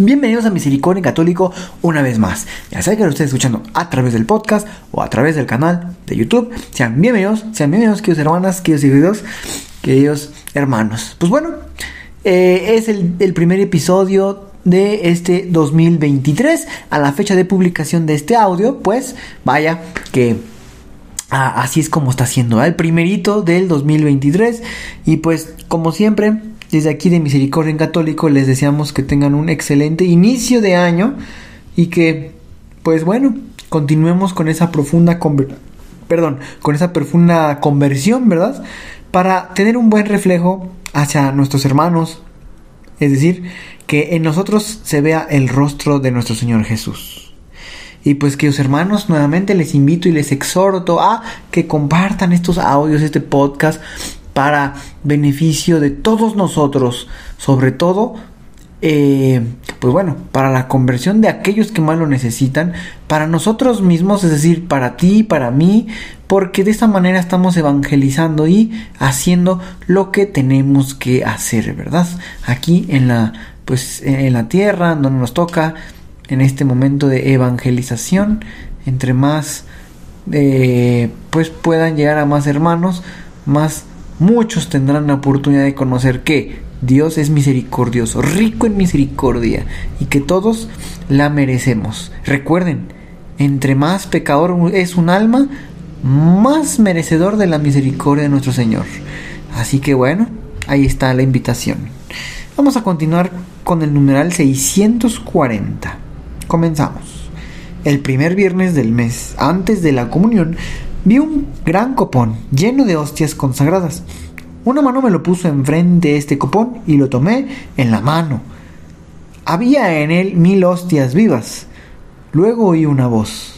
Bienvenidos a Misericordia Católico una vez más. Ya sea que lo estés escuchando a través del podcast o a través del canal de YouTube. Sean bienvenidos, sean bienvenidos, queridos hermanas, queridos hijos, queridos hermanos. Pues bueno, eh, es el, primer episodio de este 2023. A la fecha de publicación de este audio, pues vaya que Ah, así es como está siendo, el primerito del 2023. Y pues, como siempre, desde aquí de Misericordia en Católico les deseamos que tengan un excelente inicio de año y que, pues bueno, continuemos con esa profunda con esa profunda conversión, ¿verdad? Para tener un buen reflejo hacia nuestros hermanos, es decir, que en nosotros se vea el rostro de nuestro Señor Jesús. Y pues queridos hermanos, nuevamente les invito y les exhorto a que compartan estos audios, este podcast, para beneficio de todos nosotros, sobre todo, eh, pues bueno, para la conversión de aquellos que más lo necesitan, para nosotros mismos, es decir, para ti, para mí, porque de esta manera estamos evangelizando y haciendo lo que tenemos que hacer, ¿verdad? Aquí en la, pues, en la tierra, donde nos toca en este momento de evangelización, entre más eh, pues puedan llegar a más hermanos, más muchos tendrán la oportunidad de conocer que Dios es misericordioso, rico en misericordia y que todos la merecemos. Recuerden, entre más pecador es un alma, más merecedor de la misericordia de nuestro Señor. Así que bueno, ahí está la invitación. Vamos a continuar con el numeral 640. Comenzamos. El primer viernes del mes, antes de la comunión, vi un gran copón lleno de hostias consagradas. Una mano me lo puso enfrente este copón y lo tomé en la mano. Había en él mil hostias vivas. Luego oí una voz.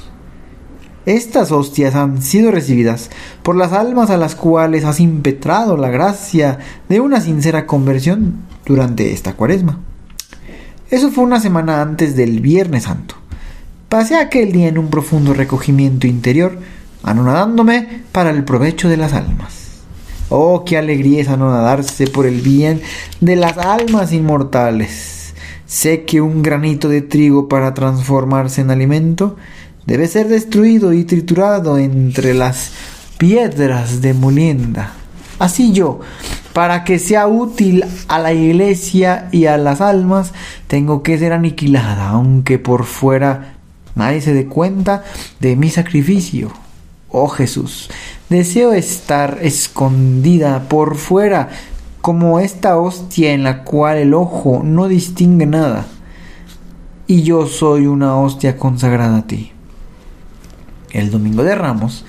Estas hostias han sido recibidas por las almas a las cuales has impetrado la gracia de una sincera conversión durante esta cuaresma. Eso fue una semana antes del Viernes Santo. Pasé aquel día en un profundo recogimiento interior, anonadándome para el provecho de las almas. Oh, qué alegría es anonadarse por el bien de las almas inmortales. Sé que un granito de trigo para transformarse en alimento debe ser destruido y triturado entre las piedras de molienda. Así yo, para que sea útil a la iglesia y a las almas, tengo que ser aniquilada, aunque por fuera nadie se dé cuenta de mi sacrificio. Oh Jesús, deseo estar escondida por fuera como esta hostia en la cual el ojo no distingue nada. Y yo soy una hostia consagrada a ti. El domingo de Ramos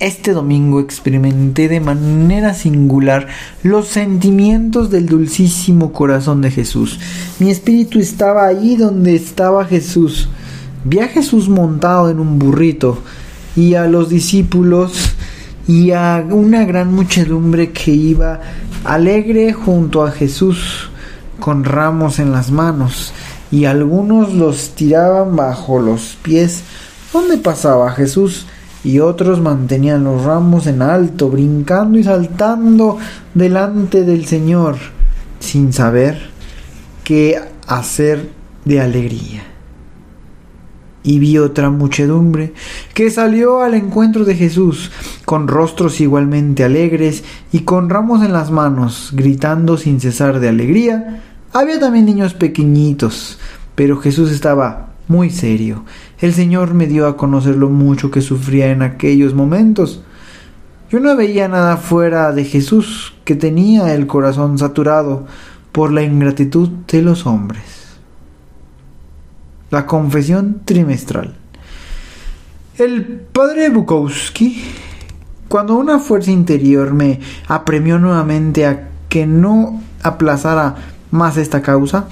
este domingo experimenté de manera singular los sentimientos del dulcísimo corazón de Jesús. Mi espíritu estaba allí donde estaba Jesús. Vi a Jesús montado en un burrito y a los discípulos y a una gran muchedumbre que iba alegre junto a Jesús con ramos en las manos y algunos los tiraban bajo los pies. ¿Dónde pasaba Jesús? y otros mantenían los ramos en alto, brincando y saltando delante del Señor, sin saber qué hacer de alegría. Y vi otra muchedumbre que salió al encuentro de Jesús, con rostros igualmente alegres y con ramos en las manos, gritando sin cesar de alegría. Había también niños pequeñitos, pero Jesús estaba muy serio. El Señor me dio a conocer lo mucho que sufría en aquellos momentos. Yo no veía nada fuera de Jesús, que tenía el corazón saturado por la ingratitud de los hombres. La confesión trimestral. El padre Bukowski, cuando una fuerza interior me apremió nuevamente a que no aplazara más esta causa,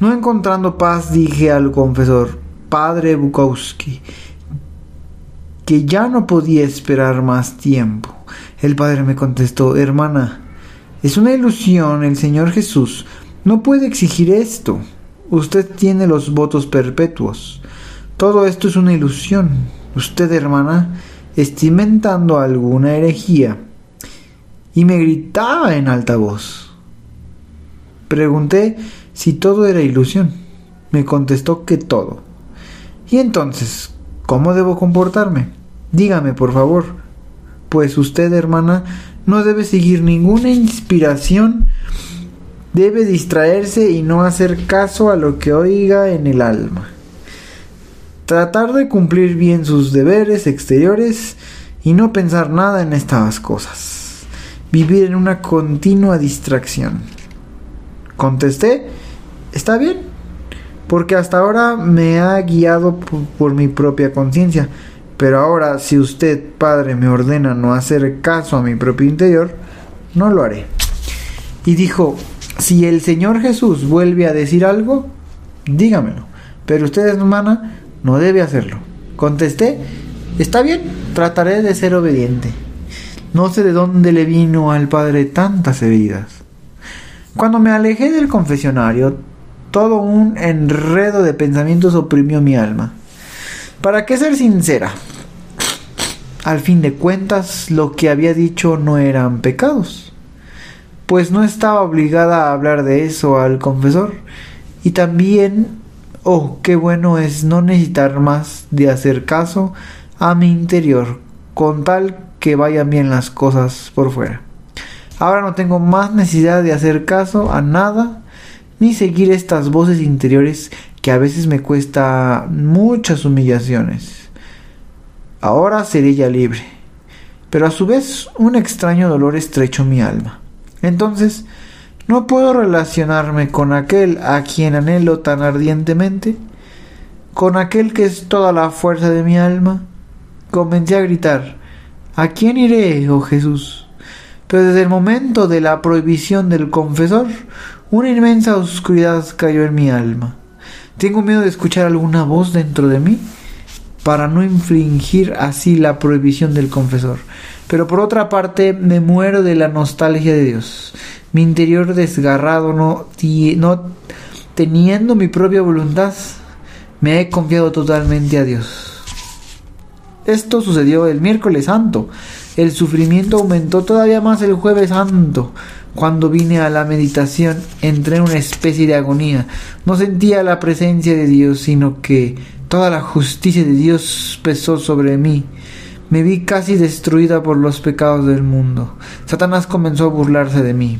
No encontrando paz, dije al confesor, Padre Bukowski, que ya no podía esperar más tiempo. El padre me contestó, hermana, es una ilusión, el Señor Jesús no puede exigir esto. Usted tiene los votos perpetuos. Todo esto es una ilusión. Usted, hermana, está inventando alguna herejía. Y me gritaba en alta voz. Pregunté si todo era ilusión. Me contestó que todo. Y entonces, ¿cómo debo comportarme? Dígame, por favor. Pues usted, hermana, no debe seguir ninguna inspiración debe distraerse y no hacer caso a lo que oiga en el alma. Tratar de cumplir bien sus deberes exteriores y no pensar nada en estas cosas. Vivir en una continua distracción. Contesté, está bien, porque hasta ahora me ha guiado por, mi propia conciencia, pero ahora si usted, Padre, me ordena no hacer caso a mi propio interior, no lo haré. Y dijo, si el Señor Jesús vuelve a decir algo, dígamelo. Pero usted, hermana, no debe hacerlo. Contesté, está bien, trataré de ser obediente. No sé de dónde le vino al Padre tantas heridas. Cuando me alejé del confesionario, todo un enredo de pensamientos oprimió mi alma. ¿Para qué ser sincera? Al fin de cuentas, lo que había dicho no eran pecados pues no estaba obligada a hablar de eso al confesor. Y también, oh, qué bueno es no necesitar más de hacer caso a mi interior, con tal que vayan bien las cosas por fuera. Ahora no tengo más necesidad de hacer caso a nada, ni seguir estas voces interiores que a veces me cuesta muchas humillaciones. Ahora seré ya libre, pero a su vez un extraño dolor estrechó mi alma. Entonces, ¿no puedo relacionarme con aquel a quien anhelo tan ardientemente? ¿Con aquel que es toda la fuerza de mi alma? Comencé a gritar, ¿A quién iré, oh Jesús? Pero desde el momento de la prohibición del confesor, una inmensa oscuridad cayó en mi alma. Tengo miedo de escuchar alguna voz dentro de mí para no infringir así la prohibición del confesor. Pero por otra parte me muero de la nostalgia de Dios. Mi interior desgarrado, no, no teniendo mi propia voluntad, me he confiado totalmente a Dios. Esto sucedió el miércoles santo. El sufrimiento aumentó todavía más el jueves santo. Cuando vine a la meditación entré en una especie de agonía. No sentía la presencia de Dios, sino que toda la justicia de Dios pesó sobre mí. Me vi casi destruida por los pecados del mundo. Satanás comenzó a burlarse de mí.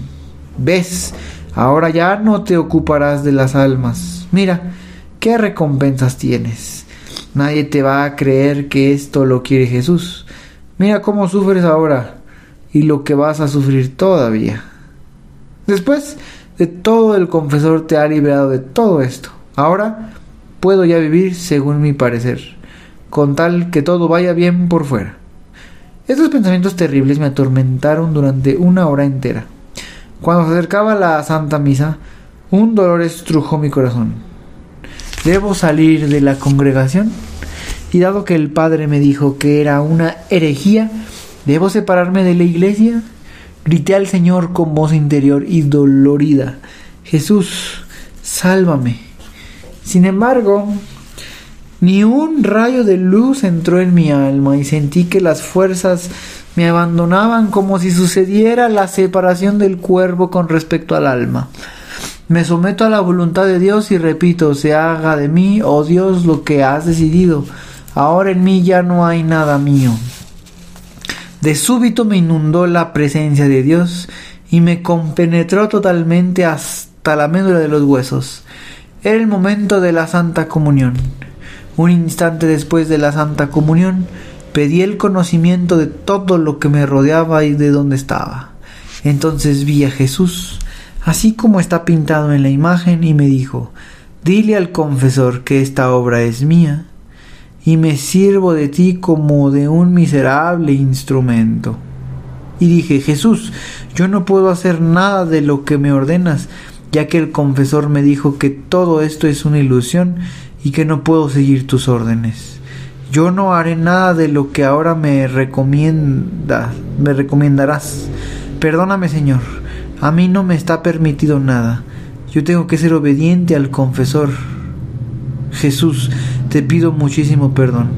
¿Ves? Ahora ya no te ocuparás de las almas. Mira, ¿qué recompensas tienes? Nadie te va a creer que esto lo quiere Jesús. Mira cómo sufres ahora y lo que vas a sufrir todavía. Después de todo el confesor te ha liberado de todo esto. Ahora puedo ya vivir según mi parecer con tal que todo vaya bien por fuera. Estos pensamientos terribles me atormentaron durante una hora entera. Cuando se acercaba la Santa Misa, un dolor estrujó mi corazón. ¿Debo salir de la congregación? Y dado que el Padre me dijo que era una herejía, ¿debo separarme de la iglesia? Grité al Señor con voz interior y dolorida, Jesús, sálvame. Sin embargo, ni un rayo de luz entró en mi alma y sentí que las fuerzas me abandonaban como si sucediera la separación del cuerpo con respecto al alma. Me someto a la voluntad de Dios y repito, se haga de mí, oh Dios, lo que has decidido. Ahora en mí ya no hay nada mío. De súbito me inundó la presencia de Dios y me compenetró totalmente hasta la médula de los huesos. Era el momento de la Santa Comunión. Un instante después de la Santa Comunión, pedí el conocimiento de todo lo que me rodeaba y de dónde estaba. Entonces vi a Jesús, así como está pintado en la imagen, y me dijo, Dile al confesor que esta obra es mía, y me sirvo de ti como de un miserable instrumento. Y dije, Jesús, yo no puedo hacer nada de lo que me ordenas, ya que el confesor me dijo que todo esto es una ilusión y que no puedo seguir tus órdenes. Yo no haré nada de lo que ahora me recomienda, me recomendarás. Perdóname, Señor. A mí no me está permitido nada. Yo tengo que ser obediente al confesor. Jesús, te pido muchísimo perdón.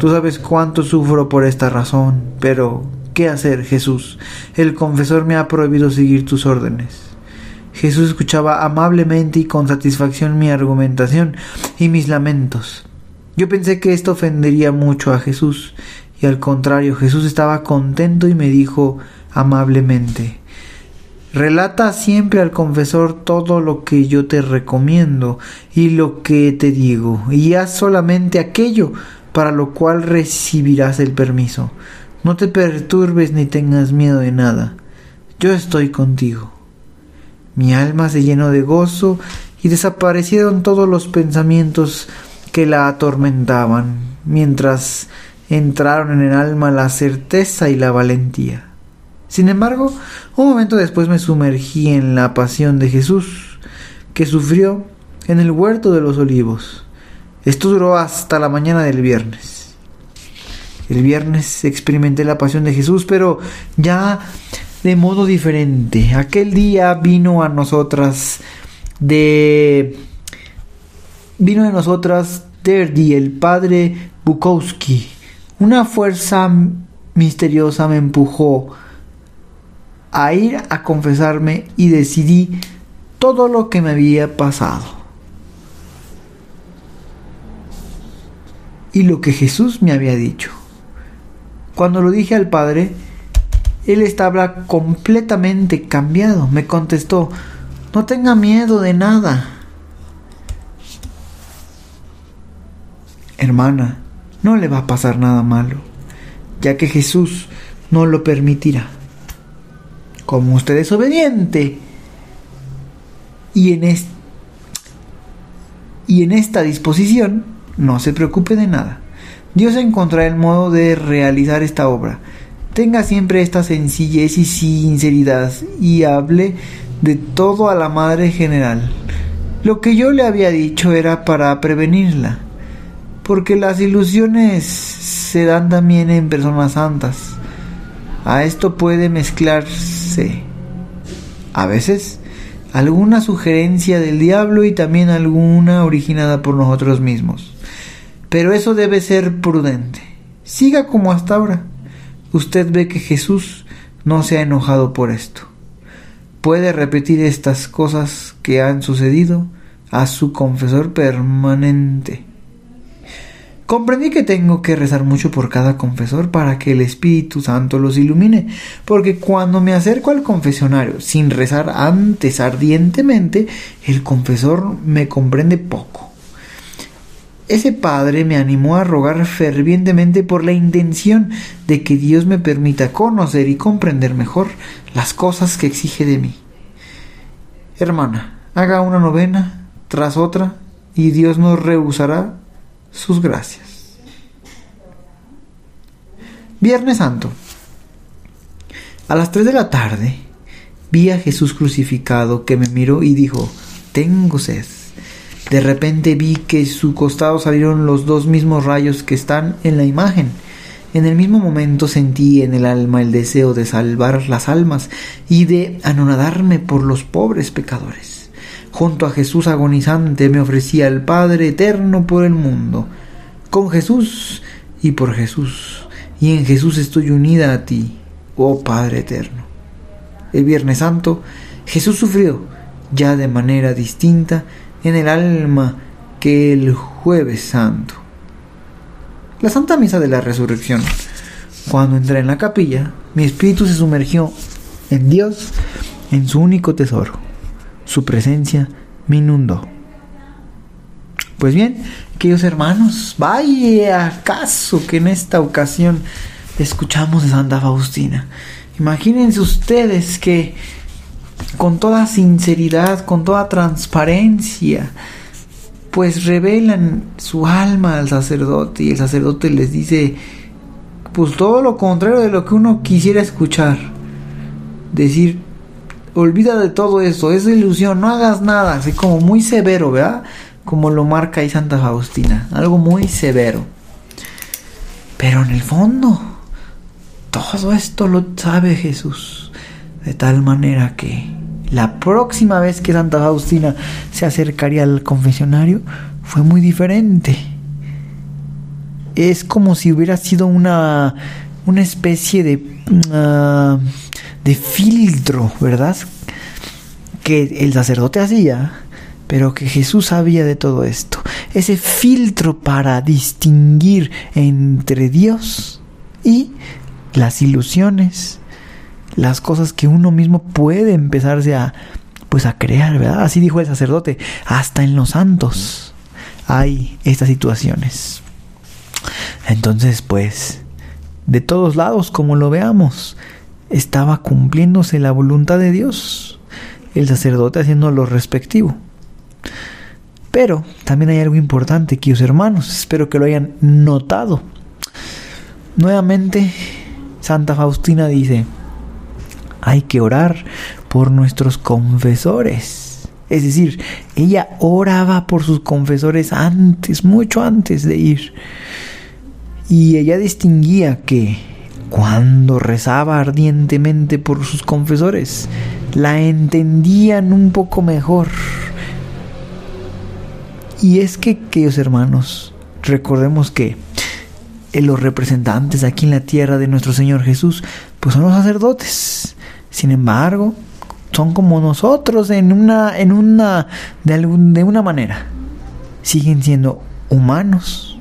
Tú sabes cuánto sufro por esta razón, pero ¿qué hacer, Jesús? El confesor me ha prohibido seguir tus órdenes. Jesús escuchaba amablemente y con satisfacción mi argumentación y mis lamentos. Yo pensé que esto ofendería mucho a Jesús, y al contrario, Jesús estaba contento y me dijo amablemente Relata siempre al confesor todo lo que yo te recomiendo y lo que te digo, y haz solamente aquello para lo cual recibirás el permiso. No te perturbes ni tengas miedo de nada. Yo estoy contigo. Mi alma se llenó de gozo y desaparecieron todos los pensamientos que la atormentaban, mientras entraron en el alma la certeza y la valentía. Sin embargo, un momento después me sumergí en la pasión de Jesús, que sufrió en el huerto de los olivos. Esto duró hasta la mañana del viernes. El viernes experimenté la pasión de Jesús, pero ya de modo diferente. Aquel día vino a nosotras de vino de nosotras Derdi, el padre Bukowski. Una fuerza misteriosa me empujó a ir a confesarme y decidí todo lo que me había pasado. Y lo que Jesús me había dicho. Cuando lo dije al Padre, Él estaba completamente cambiado. Me contestó, no tenga miedo de nada. Hermana, no le va a pasar nada malo, ya que Jesús no lo permitirá como usted es obediente y en, y en esta disposición, no se preocupe de nada. Dios encontrará el modo de realizar esta obra. Tenga siempre esta sencillez y sinceridad y hable de todo a la Madre General. Lo que yo le había dicho era para prevenirla, porque las ilusiones se dan también en personas santas. A esto puede mezclarse a veces alguna sugerencia del diablo y también alguna originada por nosotros mismos. Pero eso debe ser prudente. Siga como hasta ahora. Usted ve que Jesús no se ha enojado por esto. Puede repetir estas cosas que han sucedido a su confesor permanente. Comprendí que tengo que rezar mucho por cada confesor para que el Espíritu Santo los ilumine, porque cuando me acerco al confesionario sin rezar antes ardientemente, el confesor me comprende poco. Ese padre me animó a rogar fervientemente por la intención de que Dios me permita conocer y comprender mejor las cosas que exige de mí. Hermana, haga una novena tras otra y Dios nos rehusará sus gracias. Viernes Santo. A las 3 de la tarde vi a Jesús crucificado que me miró y dijo, tengo sed. De repente vi que su costado salieron los dos mismos rayos que están en la imagen. En el mismo momento sentí en el alma el deseo de salvar las almas y de anonadarme por los pobres pecadores. Junto a Jesús agonizante me ofrecía el Padre eterno por el mundo. Con Jesús y por Jesús. Y en Jesús estoy unida a ti, oh Padre eterno. El Viernes Santo Jesús sufrió ya de manera distinta en el alma que el Jueves Santo. La Santa Misa de la Resurrección. Cuando entré en la capilla, mi espíritu se sumergió en Dios, en su único tesoro su presencia me inundó. Pues bien, queridos hermanos, vaya acaso que en esta ocasión escuchamos de Santa Faustina. Imagínense ustedes que con toda sinceridad, con toda transparencia, pues revelan su alma al sacerdote y el sacerdote les dice pues todo lo contrario de lo que uno quisiera escuchar. Decir, olvida de todo eso, es ilusión, no hagas nada, así como muy severo, ¿verdad? Como lo marca ahí Santa Faustina, algo muy severo. Pero en el fondo, todo esto lo sabe Jesús, de tal manera que la próxima vez que Santa Faustina se acercaría al confesionario fue muy diferente. Es como si hubiera sido una, una especie de, ah, de filtro, ¿verdad? Que el sacerdote hacía, pero que Jesús sabía de todo esto. Ese filtro para distinguir entre Dios y las ilusiones, las cosas que uno mismo puede empezarse a pues a crear, ¿verdad? Así dijo el sacerdote, hasta en los santos hay estas situaciones. Entonces, pues, de todos lados, como lo veamos, estaba cumpliéndose la voluntad de Dios, el sacerdote haciendo lo respectivo. Pero también hay algo importante, queridos hermanos, espero que lo hayan notado. Nuevamente, Santa Faustina dice, hay que orar por nuestros confesores. Es decir, ella oraba por sus confesores antes, mucho antes de ir. Y ella distinguía que cuando rezaba ardientemente por sus confesores, la entendían un poco mejor. Y es que, queridos hermanos, recordemos que los representantes aquí en la tierra de nuestro Señor Jesús, pues son los sacerdotes. Sin embargo, son como nosotros en una, en una, de, algún, de una manera. Siguen siendo humanos.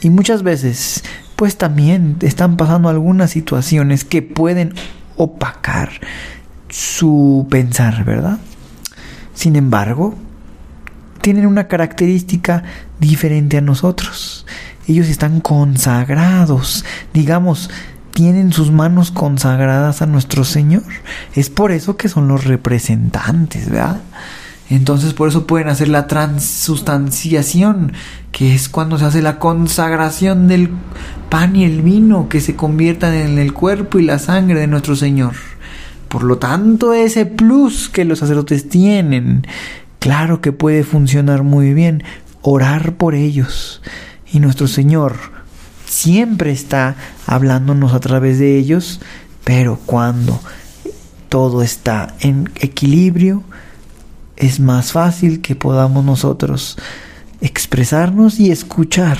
Y muchas veces, pues también están pasando algunas situaciones que pueden opacar su pensar, ¿verdad? Sin embargo, tienen una característica diferente a nosotros. Ellos están consagrados, digamos, tienen sus manos consagradas a nuestro Señor. Es por eso que son los representantes, ¿verdad? Entonces por eso pueden hacer la transustanciación, que es cuando se hace la consagración del pan y el vino, que se conviertan en el cuerpo y la sangre de nuestro Señor. Por lo tanto, ese plus que los sacerdotes tienen, claro que puede funcionar muy bien, orar por ellos. Y nuestro Señor siempre está hablándonos a través de ellos, pero cuando todo está en equilibrio, es más fácil que podamos nosotros expresarnos y escuchar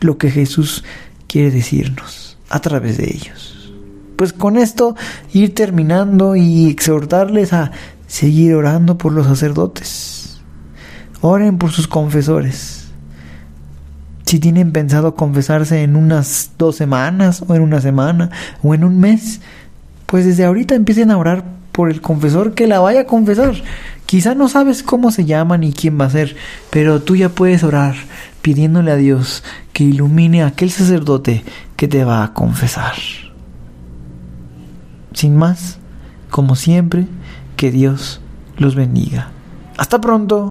lo que Jesús quiere decirnos a través de ellos. Pues con esto ir terminando y exhortarles a seguir orando por los sacerdotes. Oren por sus confesores si tienen pensado confesarse en unas dos semanas o en una semana o en un mes, pues desde ahorita empiecen a orar por el confesor que la vaya a confesar. Quizá no sabes cómo se llama ni quién va a ser, pero tú ya puedes orar pidiéndole a Dios que ilumine a aquel sacerdote que te va a confesar. Sin más, como siempre, que Dios los bendiga. Hasta pronto.